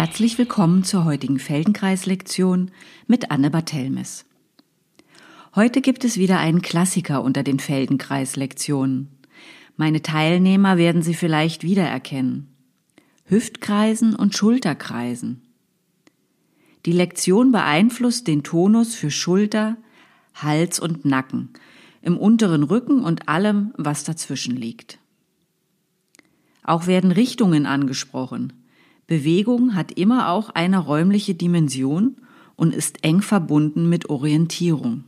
Herzlich willkommen zur heutigen Feldenkreis-Lektion mit Anne Barthelmes. Heute gibt es wieder einen Klassiker unter den Feldenkreis-Lektionen. Meine Teilnehmer werden sie vielleicht wiedererkennen. Hüftkreisen und Schulterkreisen. Die Lektion beeinflusst den Tonus für Schulter, Hals und Nacken, im unteren Rücken und allem, was dazwischen liegt. Auch werden Richtungen angesprochen – Bewegung hat immer auch eine räumliche Dimension und ist eng verbunden mit Orientierung.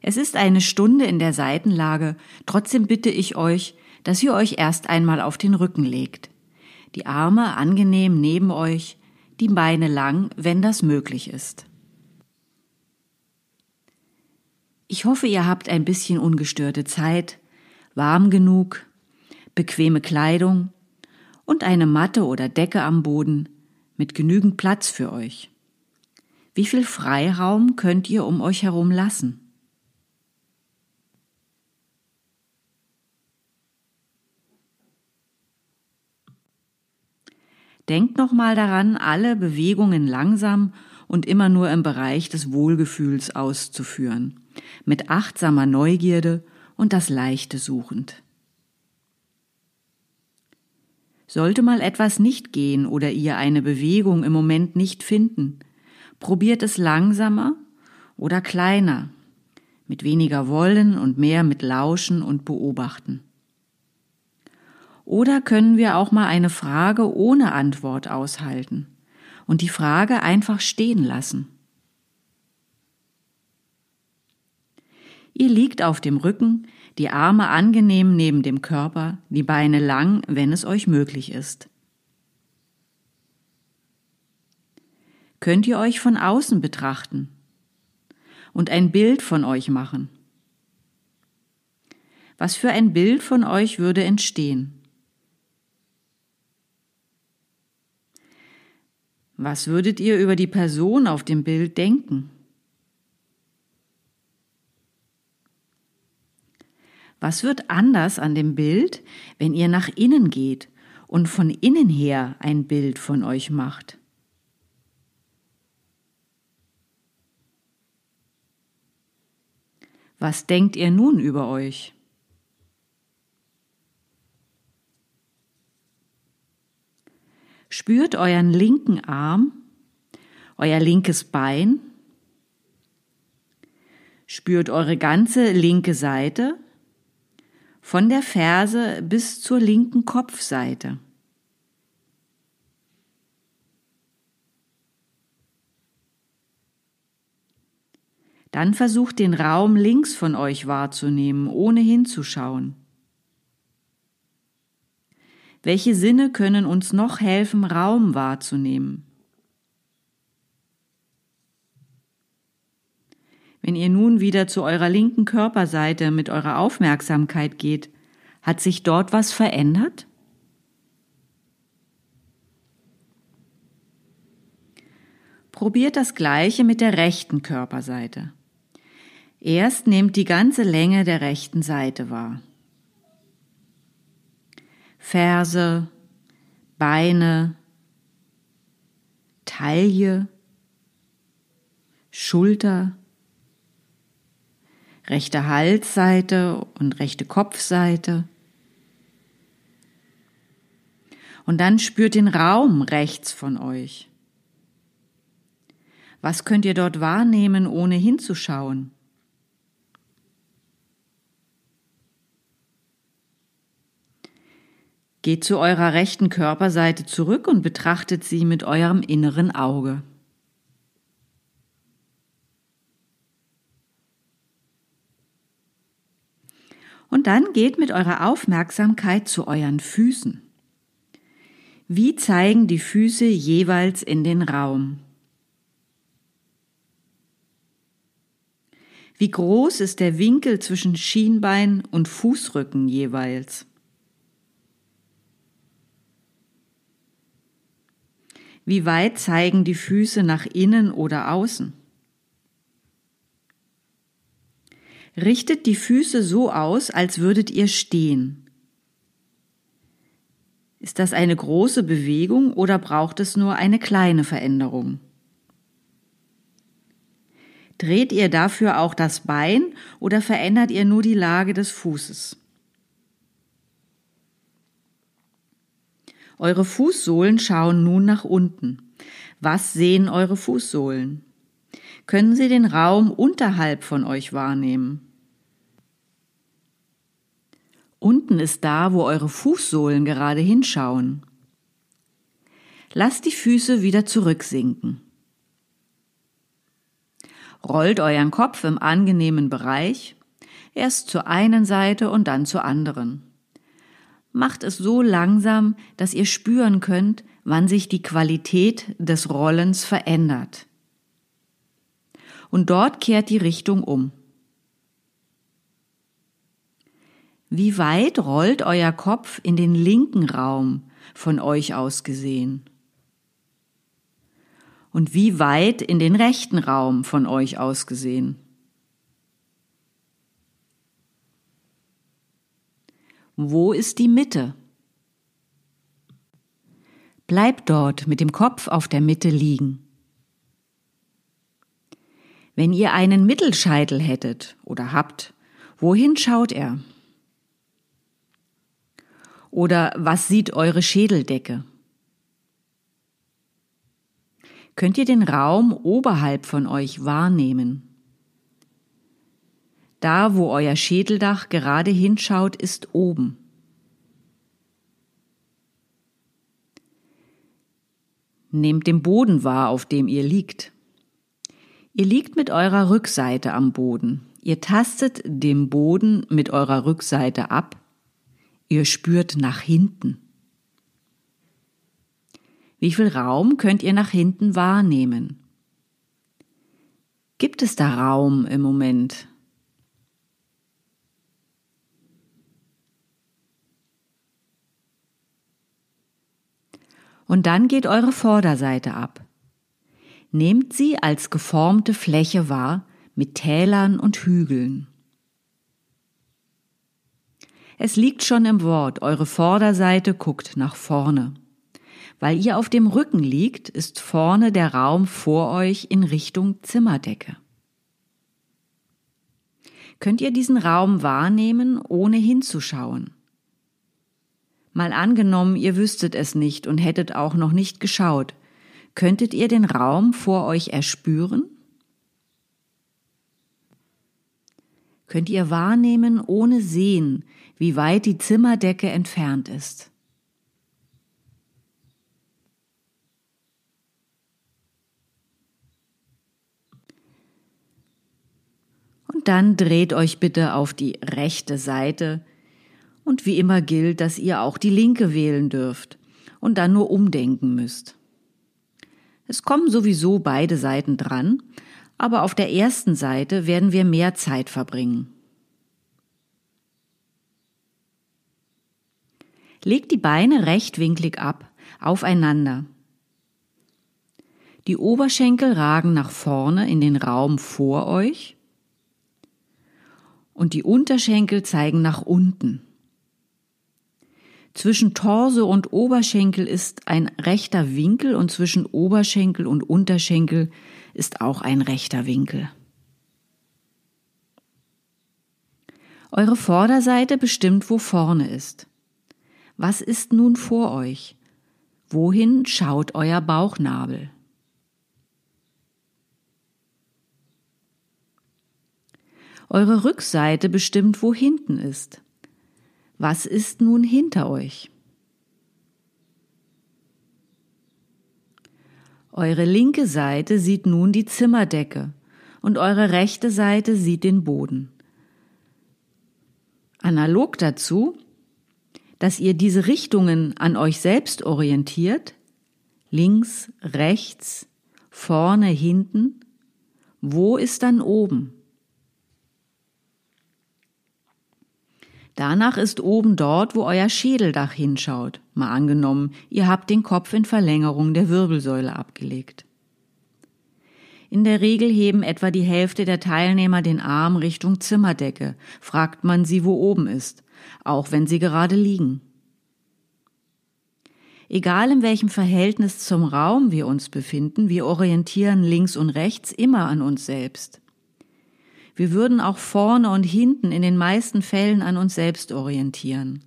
Es ist eine Stunde in der Seitenlage, trotzdem bitte ich euch, dass ihr euch erst einmal auf den Rücken legt. Die Arme angenehm neben euch, die Beine lang, wenn das möglich ist. Ich hoffe, ihr habt ein bisschen ungestörte Zeit, warm genug, bequeme Kleidung und eine Matte oder Decke am Boden mit genügend Platz für euch. Wie viel Freiraum könnt ihr um euch herum lassen? Denkt nochmal daran, alle Bewegungen langsam und immer nur im Bereich des Wohlgefühls auszuführen, mit achtsamer Neugierde und das Leichte suchend. Sollte mal etwas nicht gehen oder ihr eine Bewegung im Moment nicht finden, probiert es langsamer oder kleiner, mit weniger Wollen und mehr mit Lauschen und Beobachten. Oder können wir auch mal eine Frage ohne Antwort aushalten und die Frage einfach stehen lassen. Ihr liegt auf dem Rücken, die Arme angenehm neben dem Körper, die Beine lang, wenn es euch möglich ist. Könnt ihr euch von außen betrachten und ein Bild von euch machen? Was für ein Bild von euch würde entstehen? Was würdet ihr über die Person auf dem Bild denken? Was wird anders an dem Bild, wenn ihr nach innen geht und von innen her ein Bild von euch macht? Was denkt ihr nun über euch? Spürt euren linken Arm, euer linkes Bein, spürt eure ganze linke Seite, von der Ferse bis zur linken Kopfseite. Dann versucht den Raum links von euch wahrzunehmen, ohne hinzuschauen. Welche Sinne können uns noch helfen, Raum wahrzunehmen? Wenn ihr nun wieder zu eurer linken Körperseite mit eurer Aufmerksamkeit geht, hat sich dort was verändert? Probiert das gleiche mit der rechten Körperseite. Erst nehmt die ganze Länge der rechten Seite wahr. Ferse, Beine, Taille, Schulter, rechte Halsseite und rechte Kopfseite. Und dann spürt den Raum rechts von euch. Was könnt ihr dort wahrnehmen, ohne hinzuschauen? Geht zu eurer rechten Körperseite zurück und betrachtet sie mit eurem inneren Auge. Und dann geht mit eurer Aufmerksamkeit zu euren Füßen. Wie zeigen die Füße jeweils in den Raum? Wie groß ist der Winkel zwischen Schienbein und Fußrücken jeweils? Wie weit zeigen die Füße nach innen oder außen? Richtet die Füße so aus, als würdet ihr stehen. Ist das eine große Bewegung oder braucht es nur eine kleine Veränderung? Dreht ihr dafür auch das Bein oder verändert ihr nur die Lage des Fußes? Eure Fußsohlen schauen nun nach unten. Was sehen eure Fußsohlen? Können sie den Raum unterhalb von euch wahrnehmen? Unten ist da, wo eure Fußsohlen gerade hinschauen. Lasst die Füße wieder zurücksinken. Rollt euren Kopf im angenehmen Bereich, erst zur einen Seite und dann zur anderen. Macht es so langsam, dass ihr spüren könnt, wann sich die Qualität des Rollens verändert. Und dort kehrt die Richtung um. Wie weit rollt euer Kopf in den linken Raum von euch aus gesehen? Und wie weit in den rechten Raum von euch aus gesehen? Wo ist die Mitte? Bleibt dort mit dem Kopf auf der Mitte liegen. Wenn ihr einen Mittelscheitel hättet oder habt, wohin schaut er? Oder was sieht eure Schädeldecke? Könnt ihr den Raum oberhalb von euch wahrnehmen? Da, wo euer Schädeldach gerade hinschaut, ist oben. Nehmt den Boden wahr, auf dem ihr liegt. Ihr liegt mit eurer Rückseite am Boden. Ihr tastet den Boden mit eurer Rückseite ab Ihr spürt nach hinten. Wie viel Raum könnt ihr nach hinten wahrnehmen? Gibt es da Raum im Moment? Und dann geht eure Vorderseite ab. Nehmt sie als geformte Fläche wahr mit Tälern und Hügeln. Es liegt schon im Wort, eure Vorderseite guckt nach vorne. Weil ihr auf dem Rücken liegt, ist vorne der Raum vor euch in Richtung Zimmerdecke. Könnt ihr diesen Raum wahrnehmen, ohne hinzuschauen? Mal angenommen, ihr wüsstet es nicht und hättet auch noch nicht geschaut, könntet ihr den Raum vor euch erspüren? Könnt ihr wahrnehmen, ohne sehen, wie weit die Zimmerdecke entfernt ist. Und dann dreht euch bitte auf die rechte Seite und wie immer gilt, dass ihr auch die linke wählen dürft und dann nur umdenken müsst. Es kommen sowieso beide Seiten dran, aber auf der ersten Seite werden wir mehr Zeit verbringen. Legt die Beine rechtwinklig ab, aufeinander. Die Oberschenkel ragen nach vorne in den Raum vor euch und die Unterschenkel zeigen nach unten. Zwischen Torso und Oberschenkel ist ein rechter Winkel und zwischen Oberschenkel und Unterschenkel ist auch ein rechter Winkel. Eure Vorderseite bestimmt, wo vorne ist. Was ist nun vor euch? Wohin schaut euer Bauchnabel? Eure Rückseite bestimmt, wo hinten ist. Was ist nun hinter euch? Eure linke Seite sieht nun die Zimmerdecke und eure rechte Seite sieht den Boden. Analog dazu dass ihr diese Richtungen an euch selbst orientiert, links, rechts, vorne, hinten, wo ist dann oben? Danach ist oben dort, wo euer Schädeldach hinschaut. Mal angenommen, ihr habt den Kopf in Verlängerung der Wirbelsäule abgelegt. In der Regel heben etwa die Hälfte der Teilnehmer den Arm Richtung Zimmerdecke, fragt man sie, wo oben ist auch wenn sie gerade liegen. Egal in welchem Verhältnis zum Raum wir uns befinden, wir orientieren links und rechts immer an uns selbst. Wir würden auch vorne und hinten in den meisten Fällen an uns selbst orientieren.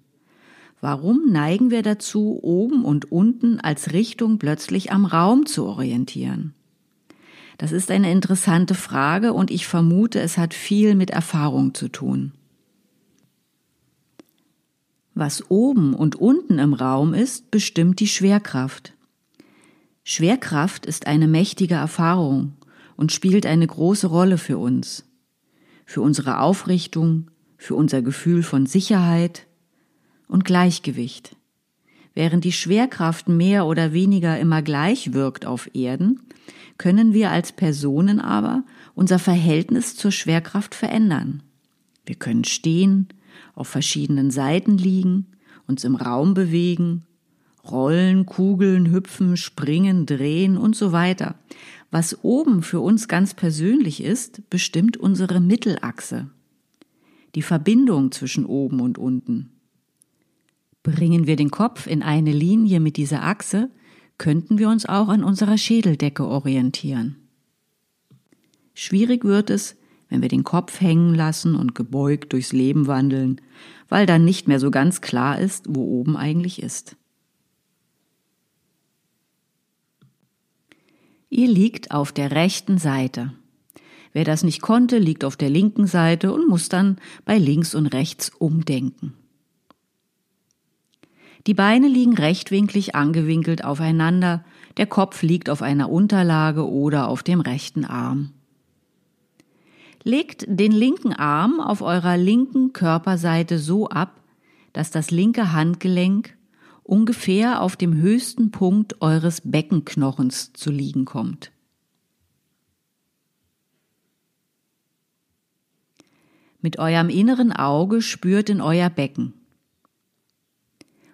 Warum neigen wir dazu, oben und unten als Richtung plötzlich am Raum zu orientieren? Das ist eine interessante Frage und ich vermute, es hat viel mit Erfahrung zu tun. Was oben und unten im Raum ist, bestimmt die Schwerkraft. Schwerkraft ist eine mächtige Erfahrung und spielt eine große Rolle für uns, für unsere Aufrichtung, für unser Gefühl von Sicherheit und Gleichgewicht. Während die Schwerkraft mehr oder weniger immer gleich wirkt auf Erden, können wir als Personen aber unser Verhältnis zur Schwerkraft verändern. Wir können stehen, auf verschiedenen Seiten liegen, uns im Raum bewegen, rollen, kugeln, hüpfen, springen, drehen und so weiter. Was oben für uns ganz persönlich ist, bestimmt unsere Mittelachse, die Verbindung zwischen oben und unten. Bringen wir den Kopf in eine Linie mit dieser Achse, könnten wir uns auch an unserer Schädeldecke orientieren. Schwierig wird es, wenn wir den Kopf hängen lassen und gebeugt durchs Leben wandeln, weil dann nicht mehr so ganz klar ist, wo oben eigentlich ist. Ihr liegt auf der rechten Seite. Wer das nicht konnte, liegt auf der linken Seite und muss dann bei links und rechts umdenken. Die Beine liegen rechtwinklig angewinkelt aufeinander, der Kopf liegt auf einer Unterlage oder auf dem rechten Arm. Legt den linken Arm auf eurer linken Körperseite so ab, dass das linke Handgelenk ungefähr auf dem höchsten Punkt eures Beckenknochens zu liegen kommt. Mit eurem inneren Auge spürt in euer Becken.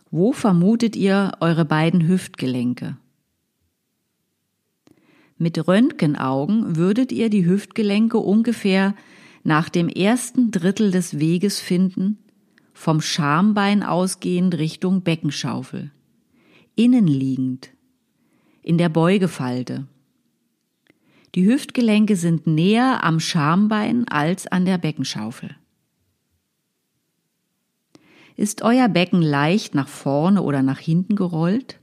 Wo vermutet ihr eure beiden Hüftgelenke? Mit Röntgenaugen würdet ihr die Hüftgelenke ungefähr nach dem ersten Drittel des Weges finden, vom Schambein ausgehend Richtung Beckenschaufel, innenliegend, in der Beugefalte. Die Hüftgelenke sind näher am Schambein als an der Beckenschaufel. Ist euer Becken leicht nach vorne oder nach hinten gerollt?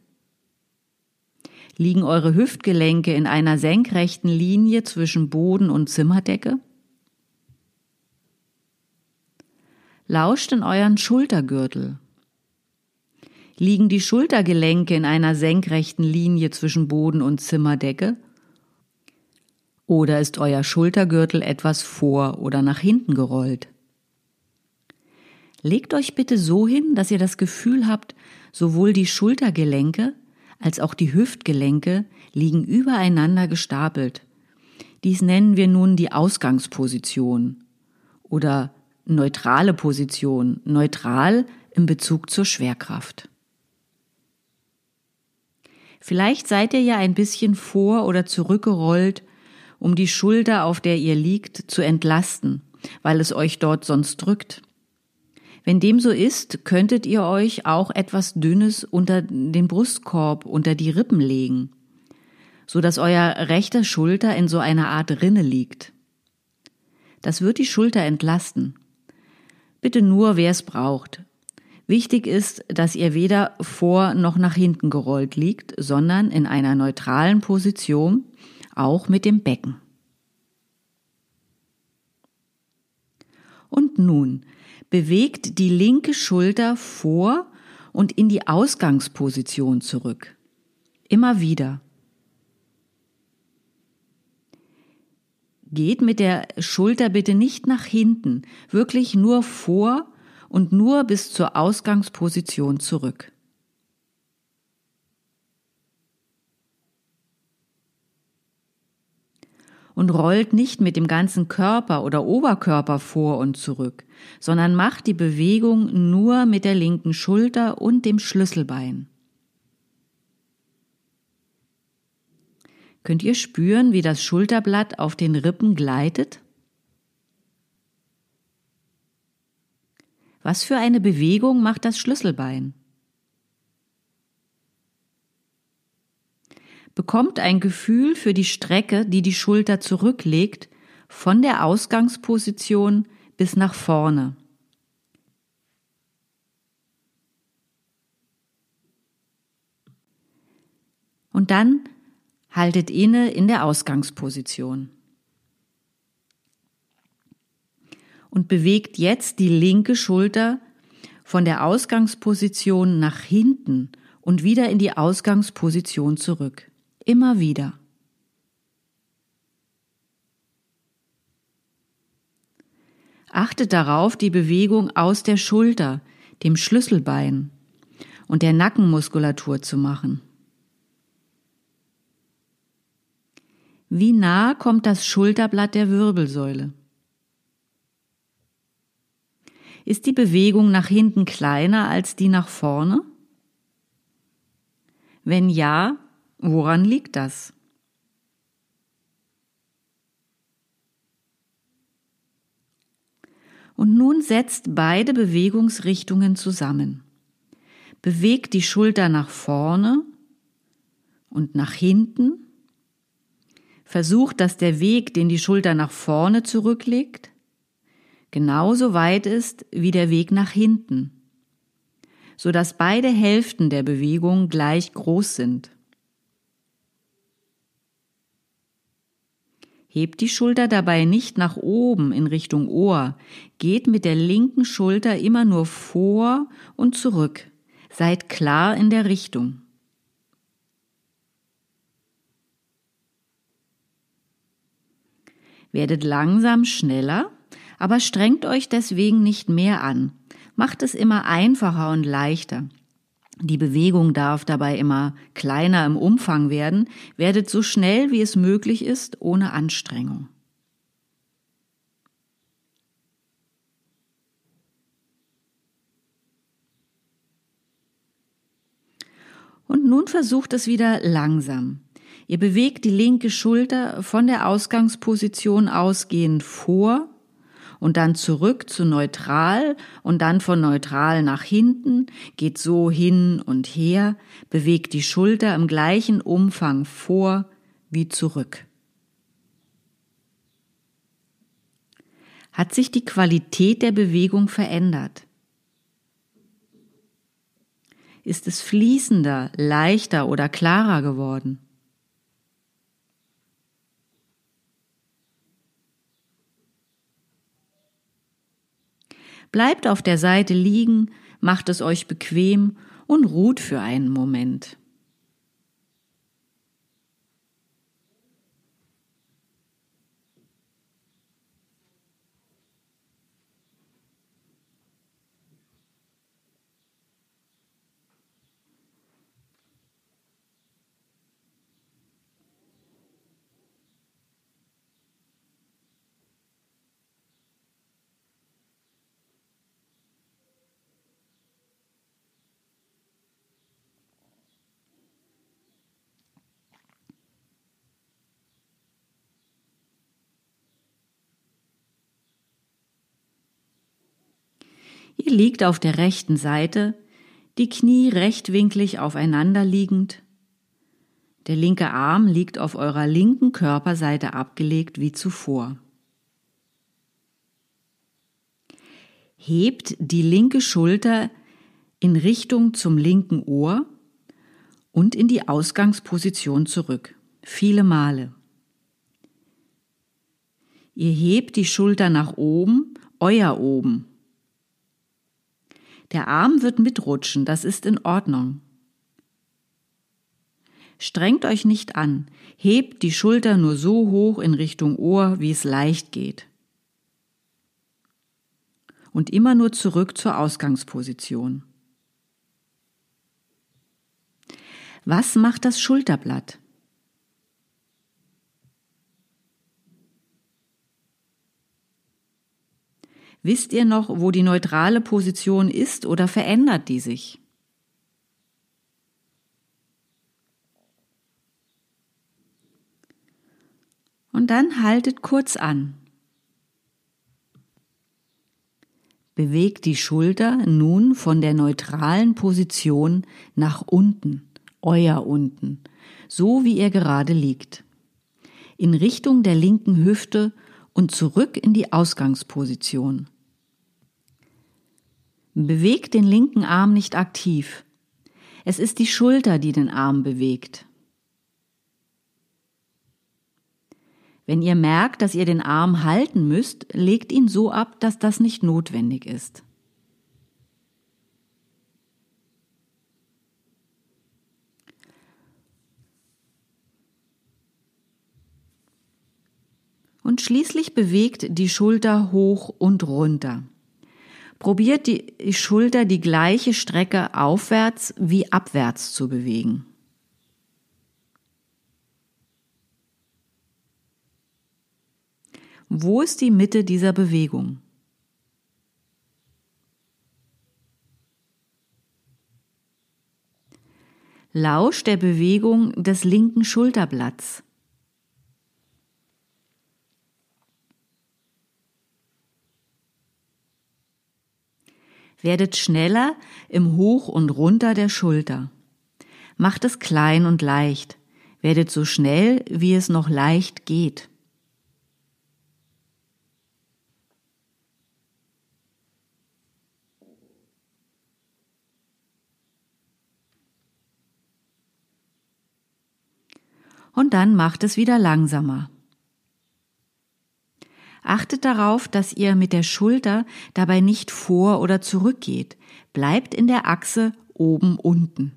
Liegen eure Hüftgelenke in einer senkrechten Linie zwischen Boden und Zimmerdecke? Lauscht in euren Schultergürtel. Liegen die Schultergelenke in einer senkrechten Linie zwischen Boden und Zimmerdecke? Oder ist euer Schultergürtel etwas vor oder nach hinten gerollt? Legt euch bitte so hin, dass ihr das Gefühl habt, sowohl die Schultergelenke als auch die Hüftgelenke liegen übereinander gestapelt. Dies nennen wir nun die Ausgangsposition oder neutrale Position, neutral im Bezug zur Schwerkraft. Vielleicht seid ihr ja ein bisschen vor oder zurückgerollt, um die Schulter, auf der ihr liegt, zu entlasten, weil es euch dort sonst drückt. Wenn dem so ist, könntet ihr euch auch etwas Dünnes unter den Brustkorb, unter die Rippen legen, so dass euer rechter Schulter in so einer Art Rinne liegt. Das wird die Schulter entlasten. Bitte nur, wer es braucht. Wichtig ist, dass ihr weder vor noch nach hinten gerollt liegt, sondern in einer neutralen Position, auch mit dem Becken. Und nun bewegt die linke Schulter vor und in die Ausgangsposition zurück. Immer wieder. Geht mit der Schulter bitte nicht nach hinten, wirklich nur vor und nur bis zur Ausgangsposition zurück. und rollt nicht mit dem ganzen Körper oder Oberkörper vor und zurück, sondern macht die Bewegung nur mit der linken Schulter und dem Schlüsselbein. Könnt ihr spüren, wie das Schulterblatt auf den Rippen gleitet? Was für eine Bewegung macht das Schlüsselbein? bekommt ein Gefühl für die Strecke, die die Schulter zurücklegt, von der Ausgangsposition bis nach vorne. Und dann haltet inne in der Ausgangsposition. Und bewegt jetzt die linke Schulter von der Ausgangsposition nach hinten und wieder in die Ausgangsposition zurück. Immer wieder. Achtet darauf, die Bewegung aus der Schulter, dem Schlüsselbein und der Nackenmuskulatur zu machen. Wie nah kommt das Schulterblatt der Wirbelsäule? Ist die Bewegung nach hinten kleiner als die nach vorne? Wenn ja, woran liegt das? Und nun setzt beide Bewegungsrichtungen zusammen. Bewegt die Schulter nach vorne und nach hinten. Versucht, dass der Weg, den die Schulter nach vorne zurücklegt, genauso weit ist wie der Weg nach hinten, so dass beide Hälften der Bewegung gleich groß sind. Hebt die Schulter dabei nicht nach oben in Richtung Ohr, geht mit der linken Schulter immer nur vor und zurück. Seid klar in der Richtung. Werdet langsam schneller aber strengt euch deswegen nicht mehr an. Macht es immer einfacher und leichter. Die Bewegung darf dabei immer kleiner im Umfang werden, werdet so schnell wie es möglich ist, ohne Anstrengung. Und nun versucht es wieder langsam. Ihr bewegt die linke Schulter von der Ausgangsposition ausgehend vor und dann zurück zu neutral und dann von neutral nach hinten, geht so hin und her, bewegt die Schulter im gleichen Umfang vor wie zurück. Hat sich die Qualität der Bewegung verändert? Ist es fließender, leichter oder klarer geworden? Bleibt auf der Seite liegen, macht es euch bequem und ruht für einen Moment. Ihr liegt auf der rechten Seite, die Knie rechtwinklig aufeinander liegend. Der linke Arm liegt auf eurer linken Körperseite abgelegt wie zuvor. Hebt die linke Schulter in Richtung zum linken Ohr und in die Ausgangsposition zurück. Viele Male. Ihr hebt die Schulter nach oben, euer oben. Der Arm wird mitrutschen, das ist in Ordnung. Strengt euch nicht an, hebt die Schulter nur so hoch in Richtung Ohr, wie es leicht geht. Und immer nur zurück zur Ausgangsposition. Was macht das Schulterblatt? Wisst ihr noch, wo die neutrale Position ist oder verändert die sich? Und dann haltet kurz an. Bewegt die Schulter nun von der neutralen Position nach unten, euer unten, so wie ihr gerade liegt. In Richtung der linken Hüfte und zurück in die Ausgangsposition. Bewegt den linken Arm nicht aktiv. Es ist die Schulter, die den Arm bewegt. Wenn ihr merkt, dass ihr den Arm halten müsst, legt ihn so ab, dass das nicht notwendig ist. Und schließlich bewegt die Schulter hoch und runter. Probiert die Schulter die gleiche Strecke aufwärts wie abwärts zu bewegen. Wo ist die Mitte dieser Bewegung? Lausch der Bewegung des linken Schulterblatts. Werdet schneller im Hoch und runter der Schulter. Macht es klein und leicht. Werdet so schnell, wie es noch leicht geht. Und dann macht es wieder langsamer. Achtet darauf, dass ihr mit der Schulter dabei nicht vor oder zurück geht. Bleibt in der Achse oben unten.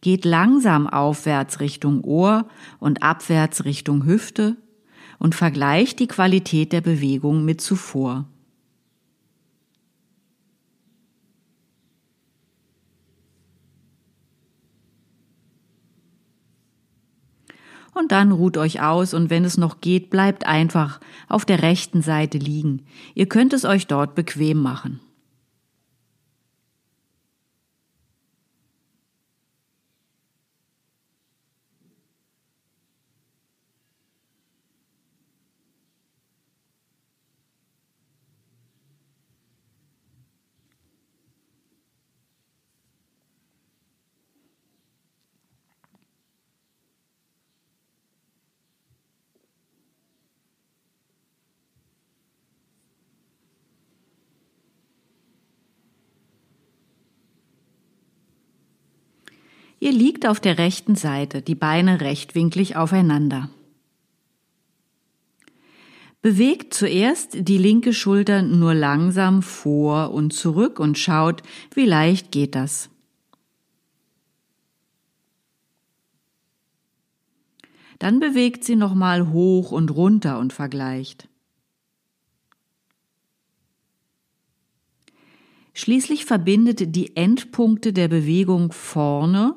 Geht langsam aufwärts Richtung Ohr und abwärts Richtung Hüfte und vergleicht die Qualität der Bewegung mit zuvor. Und dann ruht euch aus und wenn es noch geht, bleibt einfach auf der rechten Seite liegen. Ihr könnt es euch dort bequem machen. Ihr liegt auf der rechten Seite, die Beine rechtwinklig aufeinander. Bewegt zuerst die linke Schulter nur langsam vor und zurück und schaut, wie leicht geht das. Dann bewegt sie nochmal hoch und runter und vergleicht. Schließlich verbindet die Endpunkte der Bewegung vorne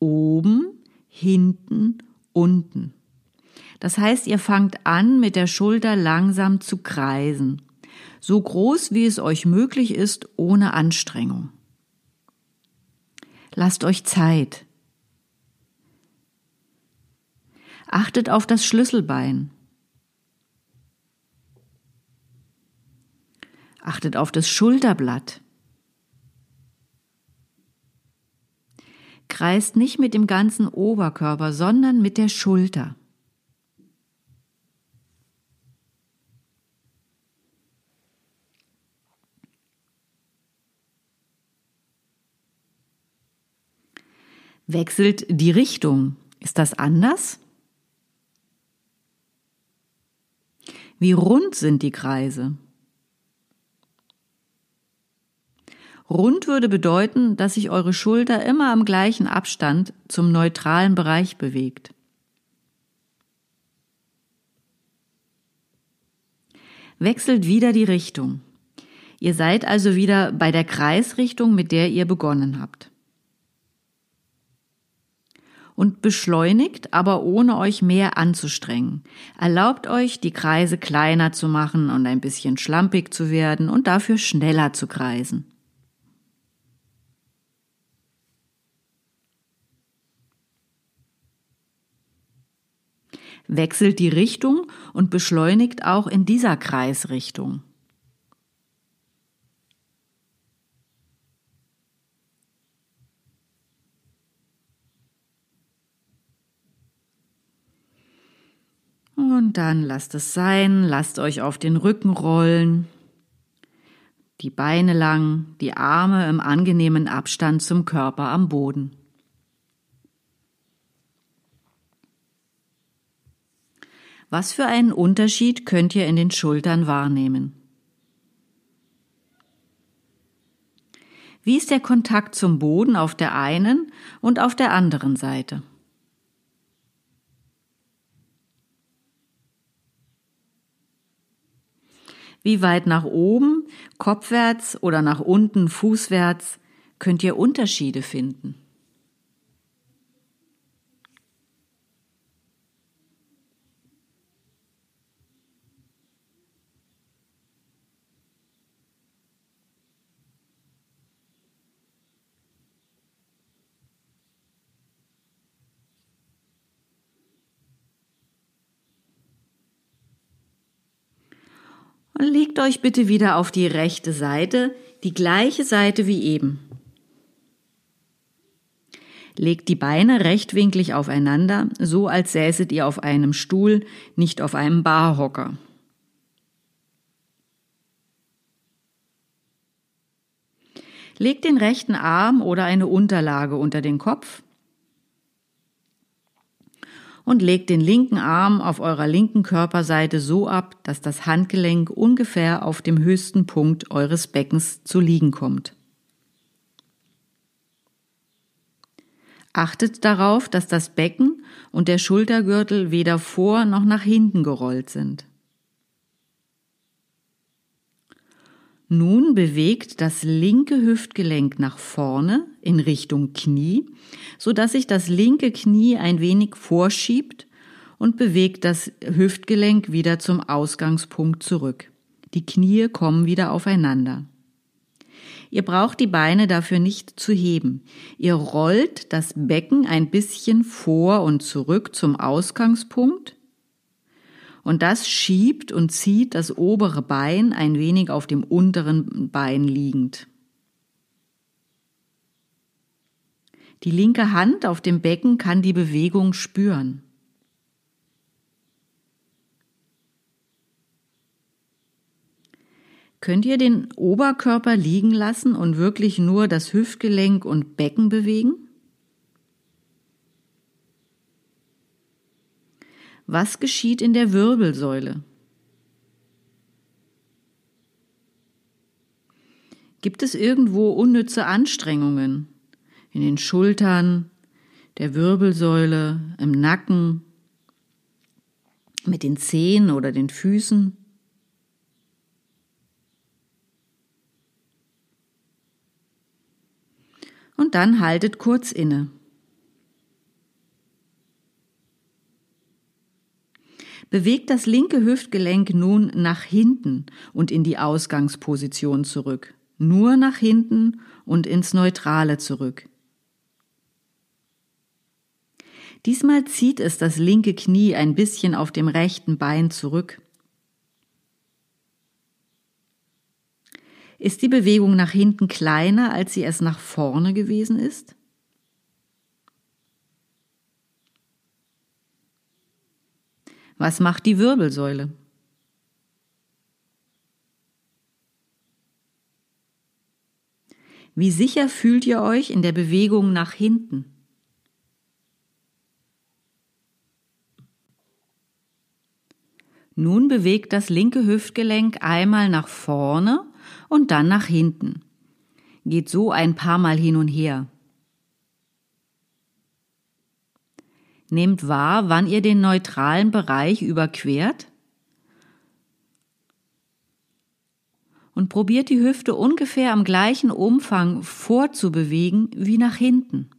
oben, hinten, unten. Das heißt, ihr fangt an, mit der Schulter langsam zu kreisen. So groß, wie es euch möglich ist, ohne Anstrengung. Lasst euch Zeit. Achtet auf das Schlüsselbein. Achtet auf das Schulterblatt. Kreist nicht mit dem ganzen Oberkörper, sondern mit der Schulter. Wechselt die Richtung. Ist das anders? Wie rund sind die Kreise? Rund würde bedeuten, dass sich eure Schulter immer am gleichen Abstand zum neutralen Bereich bewegt. Wechselt wieder die Richtung. Ihr seid also wieder bei der Kreisrichtung, mit der ihr begonnen habt. Und beschleunigt, aber ohne euch mehr anzustrengen. Erlaubt euch, die Kreise kleiner zu machen und ein bisschen schlampig zu werden und dafür schneller zu kreisen. wechselt die Richtung und beschleunigt auch in dieser Kreisrichtung. Und dann lasst es sein, lasst euch auf den Rücken rollen, die Beine lang, die Arme im angenehmen Abstand zum Körper am Boden. Was für einen Unterschied könnt ihr in den Schultern wahrnehmen? Wie ist der Kontakt zum Boden auf der einen und auf der anderen Seite? Wie weit nach oben, kopfwärts oder nach unten, fußwärts, könnt ihr Unterschiede finden? Und legt euch bitte wieder auf die rechte Seite, die gleiche Seite wie eben. Legt die Beine rechtwinklig aufeinander, so als säßet ihr auf einem Stuhl, nicht auf einem Barhocker. Legt den rechten Arm oder eine Unterlage unter den Kopf und legt den linken Arm auf eurer linken Körperseite so ab, dass das Handgelenk ungefähr auf dem höchsten Punkt eures Beckens zu liegen kommt. Achtet darauf, dass das Becken und der Schultergürtel weder vor noch nach hinten gerollt sind. Nun bewegt das linke Hüftgelenk nach vorne in Richtung Knie, so dass sich das linke Knie ein wenig vorschiebt und bewegt das Hüftgelenk wieder zum Ausgangspunkt zurück. Die Knie kommen wieder aufeinander. Ihr braucht die Beine dafür nicht zu heben. Ihr rollt das Becken ein bisschen vor und zurück zum Ausgangspunkt und das schiebt und zieht das obere Bein ein wenig auf dem unteren Bein liegend. Die linke Hand auf dem Becken kann die Bewegung spüren. Könnt ihr den Oberkörper liegen lassen und wirklich nur das Hüftgelenk und Becken bewegen? Was geschieht in der Wirbelsäule? Gibt es irgendwo unnütze Anstrengungen in den Schultern, der Wirbelsäule, im Nacken, mit den Zehen oder den Füßen? Und dann haltet kurz inne. Bewegt das linke Hüftgelenk nun nach hinten und in die Ausgangsposition zurück. Nur nach hinten und ins Neutrale zurück. Diesmal zieht es das linke Knie ein bisschen auf dem rechten Bein zurück. Ist die Bewegung nach hinten kleiner, als sie es nach vorne gewesen ist? Was macht die Wirbelsäule? Wie sicher fühlt ihr euch in der Bewegung nach hinten? Nun bewegt das linke Hüftgelenk einmal nach vorne und dann nach hinten. Geht so ein paar Mal hin und her. Nehmt wahr, wann ihr den neutralen Bereich überquert und probiert die Hüfte ungefähr am gleichen Umfang vorzubewegen wie nach hinten.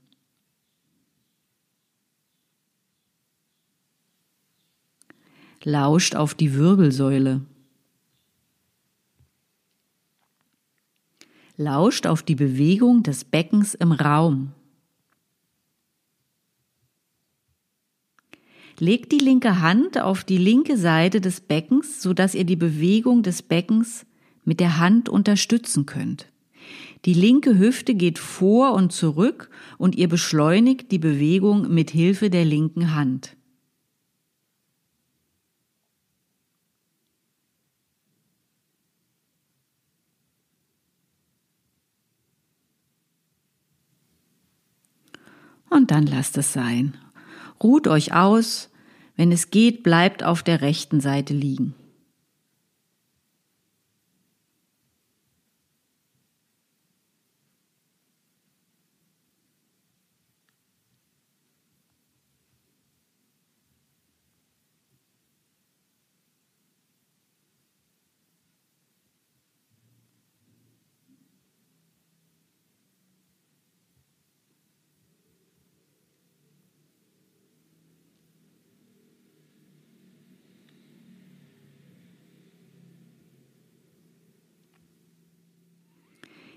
Lauscht auf die Wirbelsäule. Lauscht auf die Bewegung des Beckens im Raum. Legt die linke Hand auf die linke Seite des Beckens, sodass ihr die Bewegung des Beckens mit der Hand unterstützen könnt. Die linke Hüfte geht vor und zurück und ihr beschleunigt die Bewegung mit Hilfe der linken Hand. Und dann lasst es sein. Ruht euch aus wenn es geht, bleibt auf der rechten Seite liegen.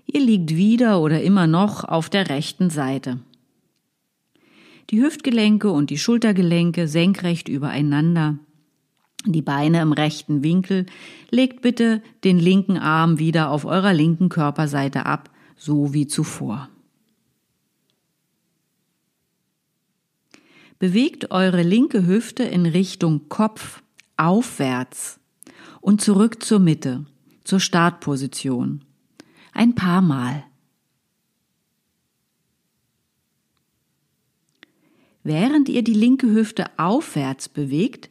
Ihr liegt wieder oder immer noch auf der rechten Seite. Die Hüftgelenke und die Schultergelenke senkrecht übereinander. Die Beine im rechten Winkel. Legt bitte den linken Arm wieder auf eurer linken Körperseite ab, so wie zuvor. Bewegt eure linke Hüfte in Richtung Kopf aufwärts und zurück zur Mitte, zur Startposition ein paar Mal. Während ihr die linke Hüfte aufwärts bewegt,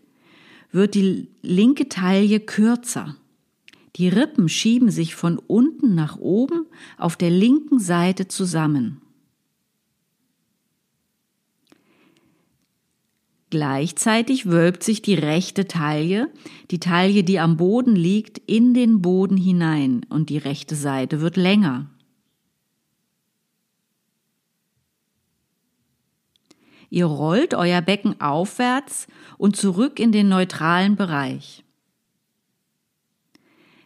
wird die linke Taille kürzer. Die Rippen schieben sich von unten nach oben auf der linken Seite zusammen. Gleichzeitig wölbt sich die rechte Taille, die Taille, die am Boden liegt, in den Boden hinein und die rechte Seite wird länger. Ihr rollt euer Becken aufwärts und zurück in den neutralen Bereich.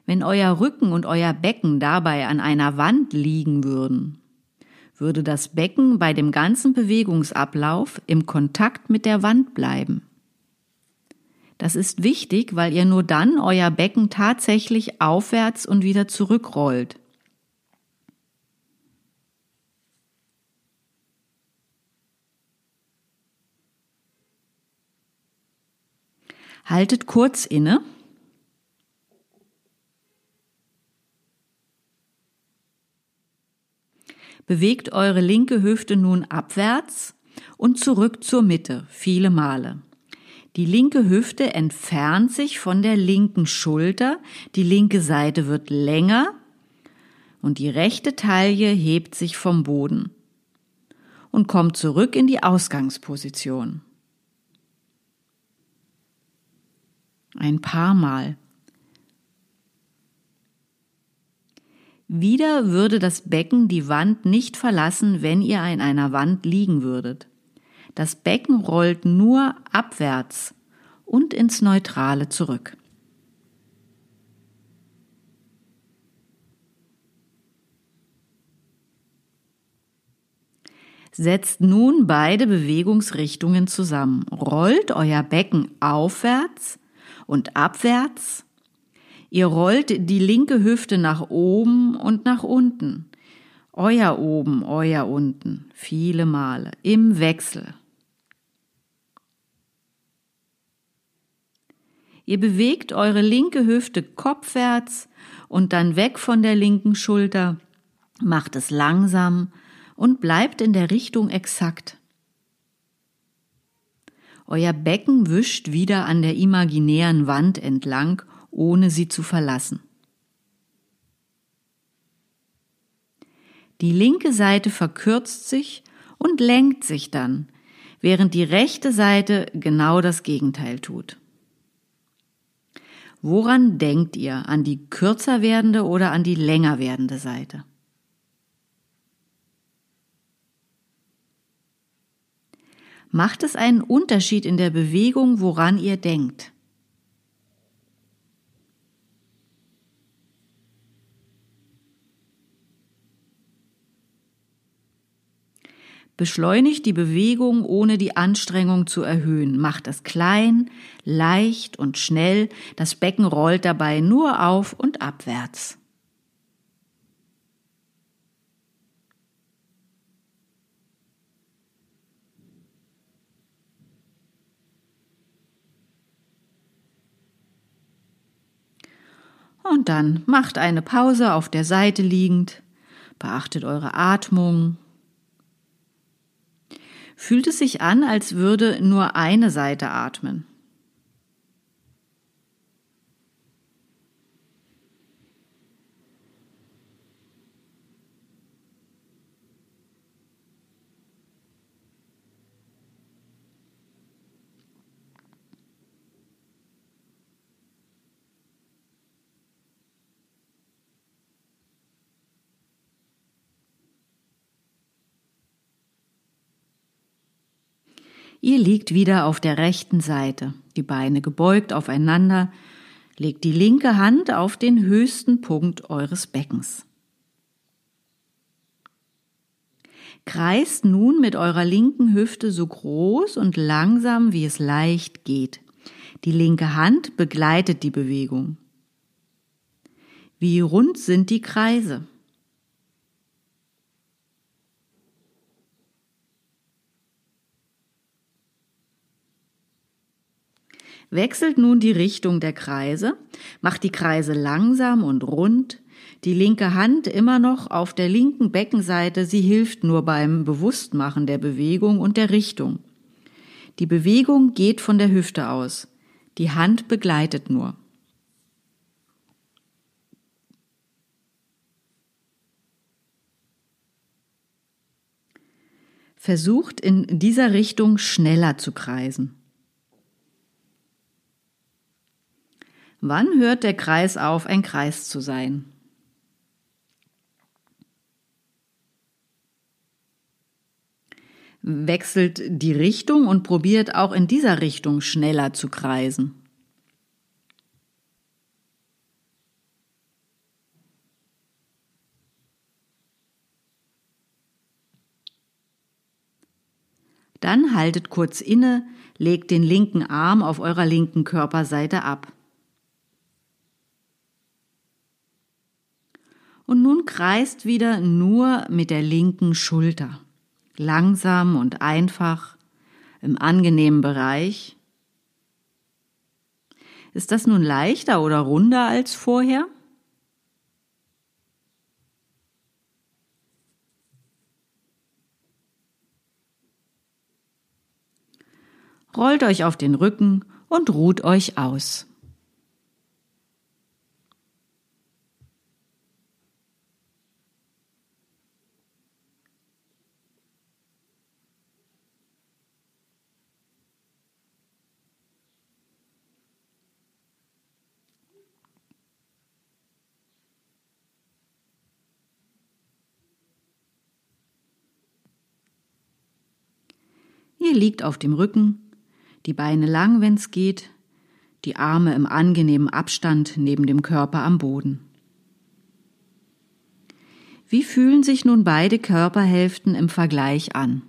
Wenn euer Rücken und euer Becken dabei an einer Wand liegen würden, würde das Becken bei dem ganzen Bewegungsablauf im Kontakt mit der Wand bleiben. Das ist wichtig, weil ihr nur dann euer Becken tatsächlich aufwärts und wieder zurückrollt. Haltet kurz inne Bewegt eure linke Hüfte nun abwärts und zurück zur Mitte, viele Male. Die linke Hüfte entfernt sich von der linken Schulter, die linke Seite wird länger und die rechte Taille hebt sich vom Boden und kommt zurück in die Ausgangsposition. Ein paar Mal. Wieder würde das Becken die Wand nicht verlassen, wenn ihr an einer Wand liegen würdet. Das Becken rollt nur abwärts und ins Neutrale zurück. Setzt nun beide Bewegungsrichtungen zusammen. Rollt euer Becken aufwärts und abwärts Ihr rollt die linke Hüfte nach oben und nach unten. Euer oben, euer unten, viele Male, im Wechsel. Ihr bewegt eure linke Hüfte kopfwärts und dann weg von der linken Schulter, macht es langsam und bleibt in der Richtung exakt. Euer Becken wischt wieder an der imaginären Wand entlang ohne sie zu verlassen. Die linke Seite verkürzt sich und lenkt sich dann, während die rechte Seite genau das Gegenteil tut. Woran denkt ihr? An die kürzer werdende oder an die länger werdende Seite? Macht es einen Unterschied in der Bewegung, woran ihr denkt? Beschleunigt die Bewegung, ohne die Anstrengung zu erhöhen. Macht es klein, leicht und schnell. Das Becken rollt dabei nur auf und abwärts. Und dann macht eine Pause auf der Seite liegend, beachtet eure Atmung fühlt es sich an, als würde nur eine Seite atmen. Ihr liegt wieder auf der rechten Seite, die Beine gebeugt aufeinander, legt die linke Hand auf den höchsten Punkt eures Beckens. Kreist nun mit eurer linken Hüfte so groß und langsam, wie es leicht geht. Die linke Hand begleitet die Bewegung. Wie rund sind die Kreise? Wechselt nun die Richtung der Kreise, macht die Kreise langsam und rund, die linke Hand immer noch auf der linken Beckenseite, sie hilft nur beim Bewusstmachen der Bewegung und der Richtung. Die Bewegung geht von der Hüfte aus, die Hand begleitet nur. Versucht in dieser Richtung schneller zu kreisen. Wann hört der Kreis auf, ein Kreis zu sein? Wechselt die Richtung und probiert auch in dieser Richtung schneller zu kreisen. Dann haltet kurz inne, legt den linken Arm auf eurer linken Körperseite ab. Und nun kreist wieder nur mit der linken Schulter. Langsam und einfach, im angenehmen Bereich. Ist das nun leichter oder runder als vorher? Rollt euch auf den Rücken und ruht euch aus. Ihr liegt auf dem Rücken, die Beine lang, wenn's geht, die Arme im angenehmen Abstand neben dem Körper am Boden. Wie fühlen sich nun beide Körperhälften im Vergleich an?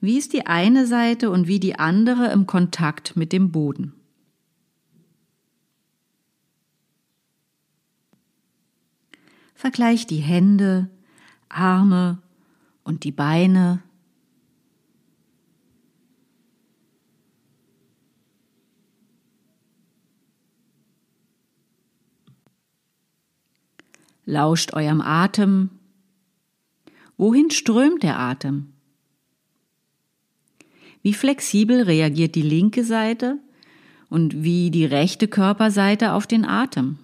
Wie ist die eine Seite und wie die andere im Kontakt mit dem Boden? Vergleich die Hände, Arme und die Beine. Lauscht eurem Atem. Wohin strömt der Atem? Wie flexibel reagiert die linke Seite und wie die rechte Körperseite auf den Atem?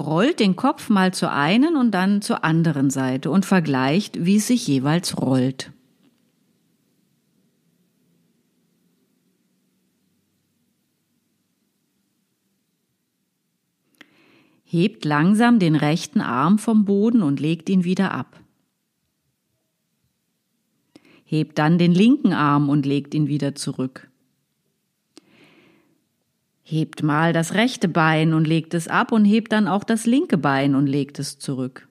Rollt den Kopf mal zur einen und dann zur anderen Seite und vergleicht, wie es sich jeweils rollt. Hebt langsam den rechten Arm vom Boden und legt ihn wieder ab. Hebt dann den linken Arm und legt ihn wieder zurück. Hebt mal das rechte Bein und legt es ab und hebt dann auch das linke Bein und legt es zurück.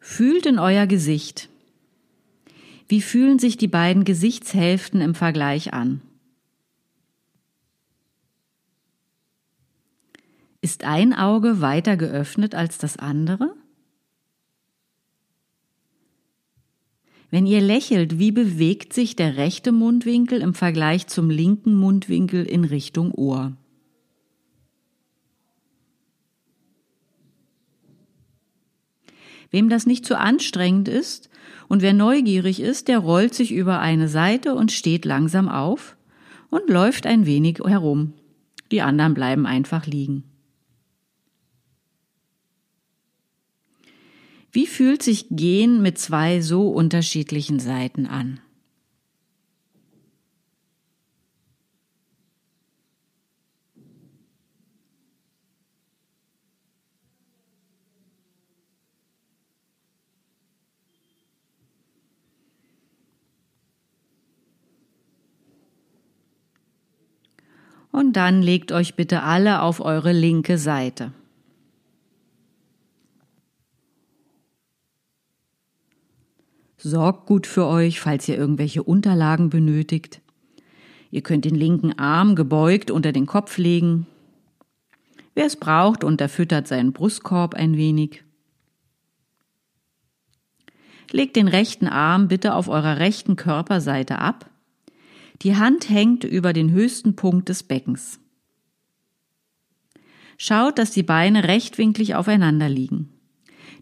Fühlt in euer Gesicht. Wie fühlen sich die beiden Gesichtshälften im Vergleich an? Ist ein Auge weiter geöffnet als das andere? Wenn ihr lächelt, wie bewegt sich der rechte Mundwinkel im Vergleich zum linken Mundwinkel in Richtung Ohr? Wem das nicht zu anstrengend ist und wer neugierig ist, der rollt sich über eine Seite und steht langsam auf und läuft ein wenig herum. Die anderen bleiben einfach liegen. Wie fühlt sich Gehen mit zwei so unterschiedlichen Seiten an? Und dann legt euch bitte alle auf eure linke Seite. Sorgt gut für euch, falls ihr irgendwelche Unterlagen benötigt. Ihr könnt den linken Arm gebeugt unter den Kopf legen. Wer es braucht, unterfüttert seinen Brustkorb ein wenig. Legt den rechten Arm bitte auf eurer rechten Körperseite ab die Hand hängt über den höchsten Punkt des Beckens. Schaut, dass die Beine rechtwinklig aufeinander liegen.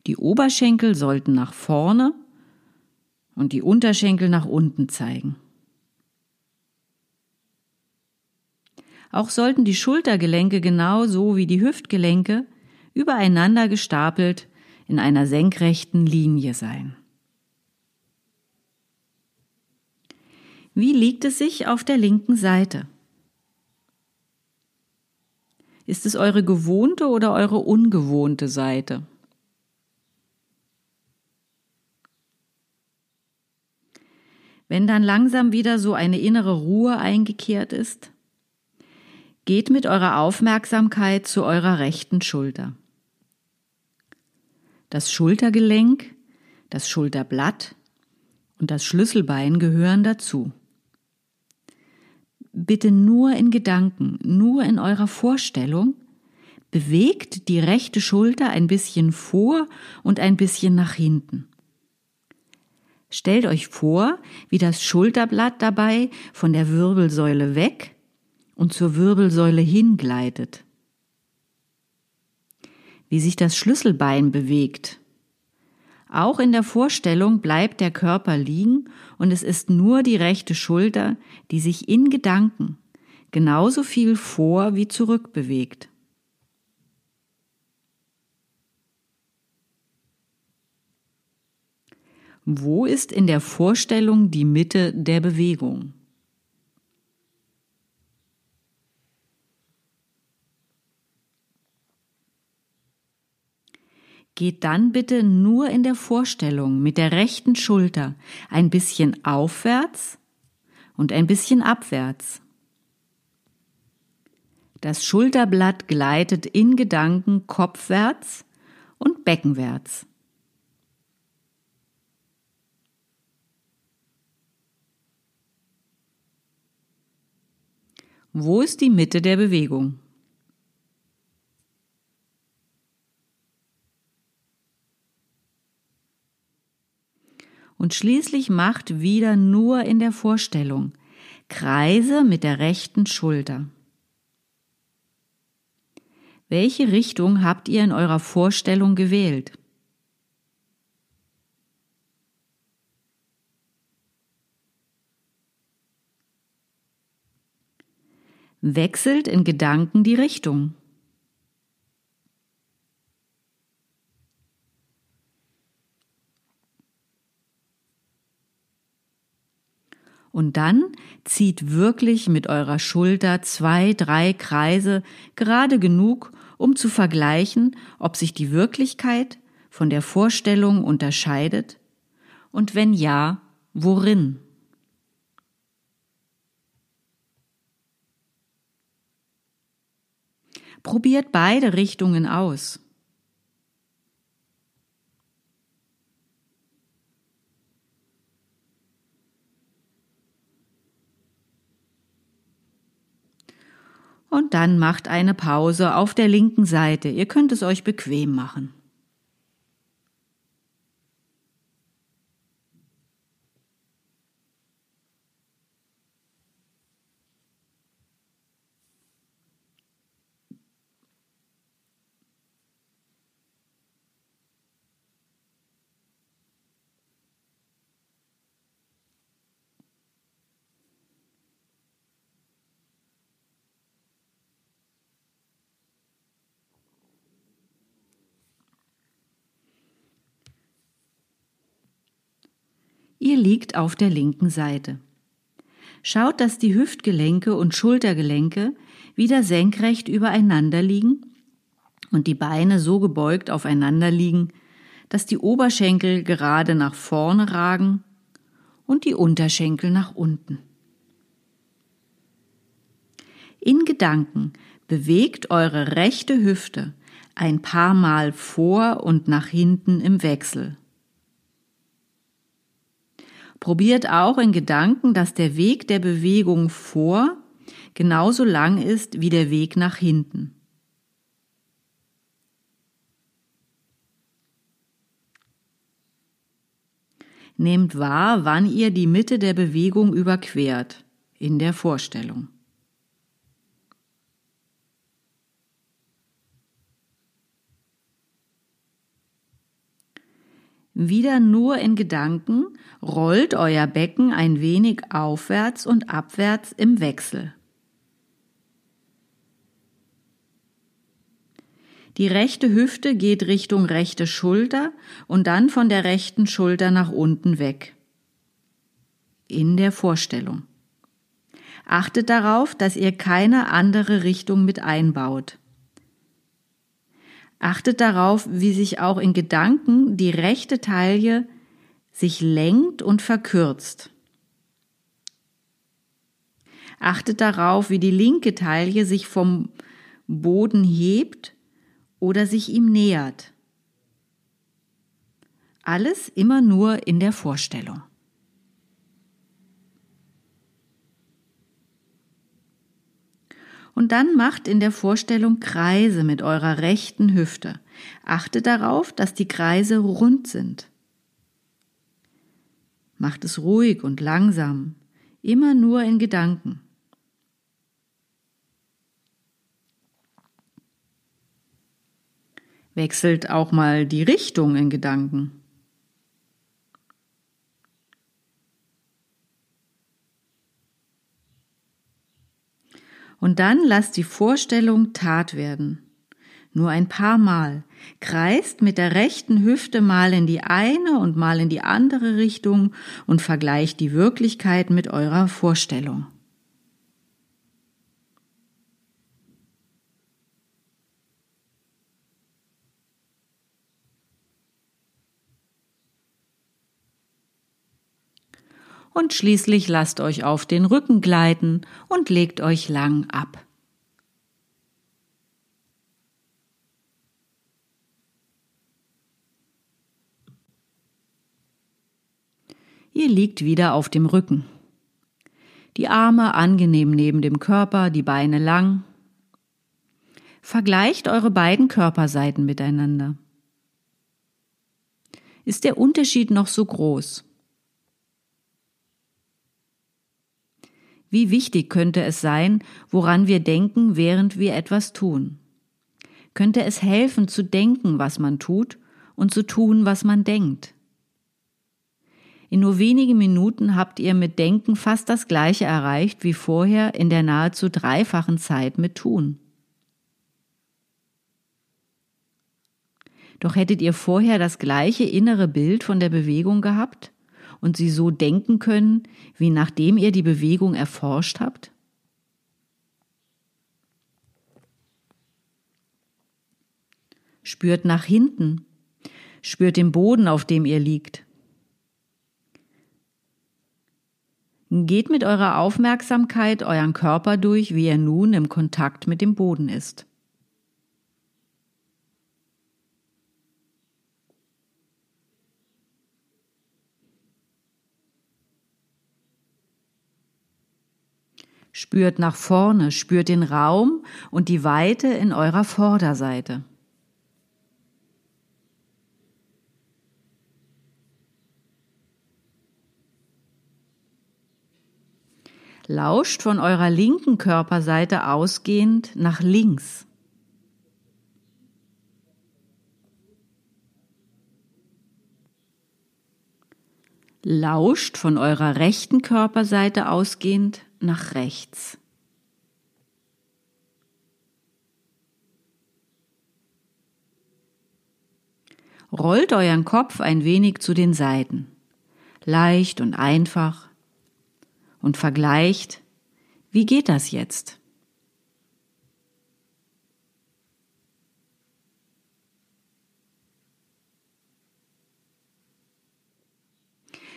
Die Oberschenkel sollten nach vorne und die Unterschenkel nach unten zeigen. Auch sollten die Schultergelenke genauso wie die Hüftgelenke übereinander gestapelt in einer senkrechten Linie sein. Wie liegt es sich auf der linken Seite? Ist es eure gewohnte oder eure ungewohnte Seite? Wenn dann langsam wieder so eine innere Ruhe eingekehrt ist, geht mit eurer Aufmerksamkeit zu eurer rechten Schulter. Das Schultergelenk, das Schulterblatt und das Schlüsselbein gehören dazu bitte nur in Gedanken, nur in eurer Vorstellung, bewegt die rechte Schulter ein bisschen vor und ein bisschen nach hinten. Stellt euch vor, wie das Schulterblatt dabei von der Wirbelsäule weg und zur Wirbelsäule hingleitet. Wie sich das Schlüsselbein bewegt auch in der Vorstellung bleibt der Körper liegen und es ist nur die rechte Schulter, die sich in Gedanken genauso viel vor wie zurück bewegt. Wo ist in der Vorstellung die Mitte der Bewegung? Geht dann bitte nur in der Vorstellung mit der rechten Schulter ein bisschen aufwärts und ein bisschen abwärts. Das Schulterblatt gleitet in Gedanken kopfwärts und beckenwärts. Wo ist die Mitte der Bewegung? und schließlich macht wieder nur in der Vorstellung Kreise mit der rechten Schulter. Welche Richtung habt ihr in eurer Vorstellung gewählt? Wechselt in Gedanken die Richtung. Und dann zieht wirklich mit eurer Schulter zwei, drei Kreise gerade genug, um zu vergleichen, ob sich die Wirklichkeit von der Vorstellung unterscheidet und wenn ja, worin. Probiert beide Richtungen aus. Und dann macht eine Pause auf der linken Seite. Ihr könnt es euch bequem machen. Ihr liegt auf der linken Seite. Schaut, dass die Hüftgelenke und Schultergelenke wieder senkrecht übereinander liegen und die Beine so gebeugt aufeinander liegen, dass die Oberschenkel gerade nach vorne ragen und die Unterschenkel nach unten. In Gedanken bewegt eure rechte Hüfte ein paar Mal vor und nach hinten im Wechsel. Probiert auch in Gedanken, dass der Weg der Bewegung vor genauso lang ist wie der Weg nach hinten. Nehmt wahr, wann ihr die Mitte der Bewegung überquert in der Vorstellung. Wieder nur in Gedanken rollt euer Becken ein wenig aufwärts und abwärts im Wechsel. Die rechte Hüfte geht Richtung rechte Schulter und dann von der rechten Schulter nach unten weg. In der Vorstellung. Achtet darauf, dass ihr keine andere Richtung mit einbaut. Achtet darauf, wie sich auch in Gedanken die rechte Taille sich lenkt und verkürzt. Achtet darauf, wie die linke Taille sich vom Boden hebt oder sich ihm nähert. Alles immer nur in der Vorstellung. Und dann macht in der Vorstellung Kreise mit eurer rechten Hüfte. Achtet darauf, dass die Kreise rund sind. Macht es ruhig und langsam, immer nur in Gedanken. Wechselt auch mal die Richtung in Gedanken. Und dann lasst die Vorstellung Tat werden. Nur ein paar Mal. Kreist mit der rechten Hüfte mal in die eine und mal in die andere Richtung und vergleicht die Wirklichkeit mit eurer Vorstellung. Und schließlich lasst euch auf den Rücken gleiten und legt euch lang ab. Ihr liegt wieder auf dem Rücken. Die Arme angenehm neben dem Körper, die Beine lang. Vergleicht eure beiden Körperseiten miteinander. Ist der Unterschied noch so groß? Wie wichtig könnte es sein, woran wir denken, während wir etwas tun? Könnte es helfen, zu denken, was man tut, und zu tun, was man denkt? In nur wenigen Minuten habt ihr mit Denken fast das gleiche erreicht wie vorher in der nahezu dreifachen Zeit mit Tun. Doch hättet ihr vorher das gleiche innere Bild von der Bewegung gehabt? Und sie so denken können, wie nachdem ihr die Bewegung erforscht habt? Spürt nach hinten, spürt den Boden, auf dem ihr liegt. Geht mit eurer Aufmerksamkeit euren Körper durch, wie er nun im Kontakt mit dem Boden ist. Spürt nach vorne, spürt den Raum und die Weite in eurer Vorderseite. Lauscht von eurer linken Körperseite ausgehend nach links. Lauscht von eurer rechten Körperseite ausgehend nach rechts. Rollt euren Kopf ein wenig zu den Seiten. leicht und einfach und vergleicht, wie geht das jetzt?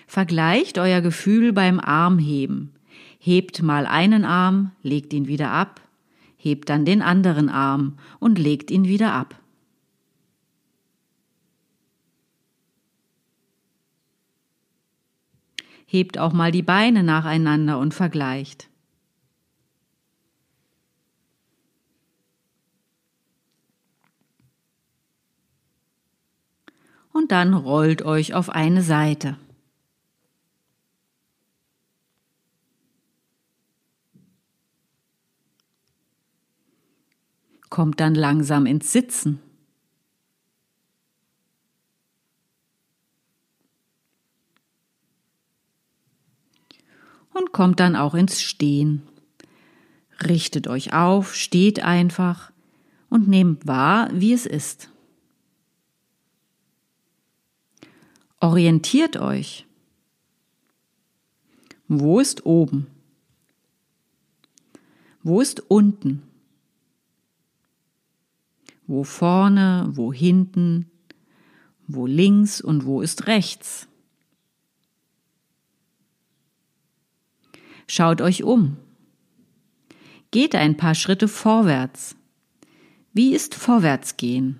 Vergleicht euer Gefühl beim Armheben. Hebt mal einen Arm, legt ihn wieder ab, hebt dann den anderen Arm und legt ihn wieder ab. Hebt auch mal die Beine nacheinander und vergleicht. Und dann rollt euch auf eine Seite. Kommt dann langsam ins Sitzen. Und kommt dann auch ins Stehen. Richtet euch auf, steht einfach und nehmt wahr, wie es ist. Orientiert euch. Wo ist oben? Wo ist unten? Wo vorne, wo hinten, wo links und wo ist rechts. Schaut euch um. Geht ein paar Schritte vorwärts. Wie ist Vorwärtsgehen?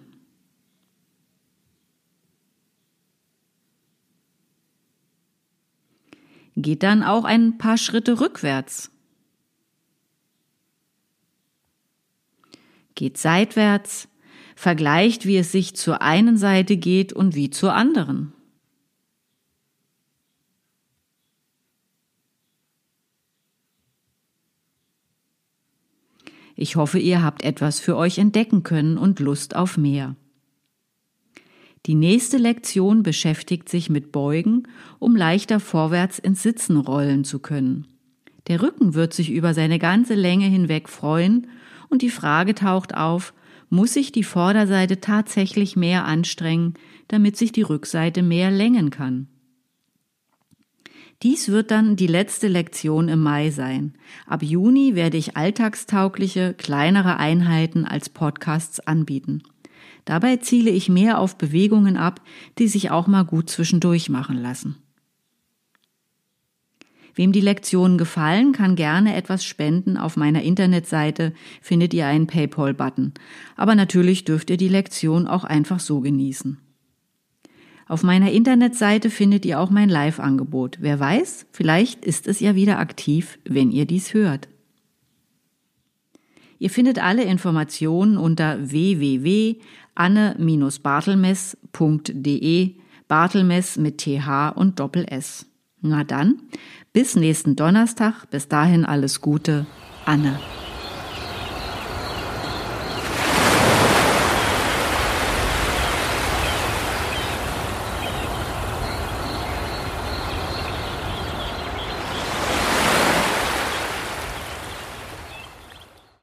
Geht dann auch ein paar Schritte rückwärts. Geht seitwärts, vergleicht, wie es sich zur einen Seite geht und wie zur anderen. Ich hoffe, ihr habt etwas für euch entdecken können und Lust auf mehr. Die nächste Lektion beschäftigt sich mit Beugen, um leichter vorwärts ins Sitzen rollen zu können. Der Rücken wird sich über seine ganze Länge hinweg freuen und die Frage taucht auf, muss sich die Vorderseite tatsächlich mehr anstrengen, damit sich die Rückseite mehr längen kann. Dies wird dann die letzte Lektion im Mai sein. Ab Juni werde ich alltagstaugliche, kleinere Einheiten als Podcasts anbieten. Dabei ziele ich mehr auf Bewegungen ab, die sich auch mal gut zwischendurch machen lassen. Wem die Lektionen gefallen, kann gerne etwas spenden. Auf meiner Internetseite findet ihr einen PayPal-Button. Aber natürlich dürft ihr die Lektion auch einfach so genießen. Auf meiner Internetseite findet ihr auch mein Live-Angebot. Wer weiß, vielleicht ist es ja wieder aktiv, wenn ihr dies hört. Ihr findet alle Informationen unter www.anne-bartelmess.de Bartelmess mit TH und Doppel S. Na dann, bis nächsten Donnerstag. Bis dahin alles Gute. Anne.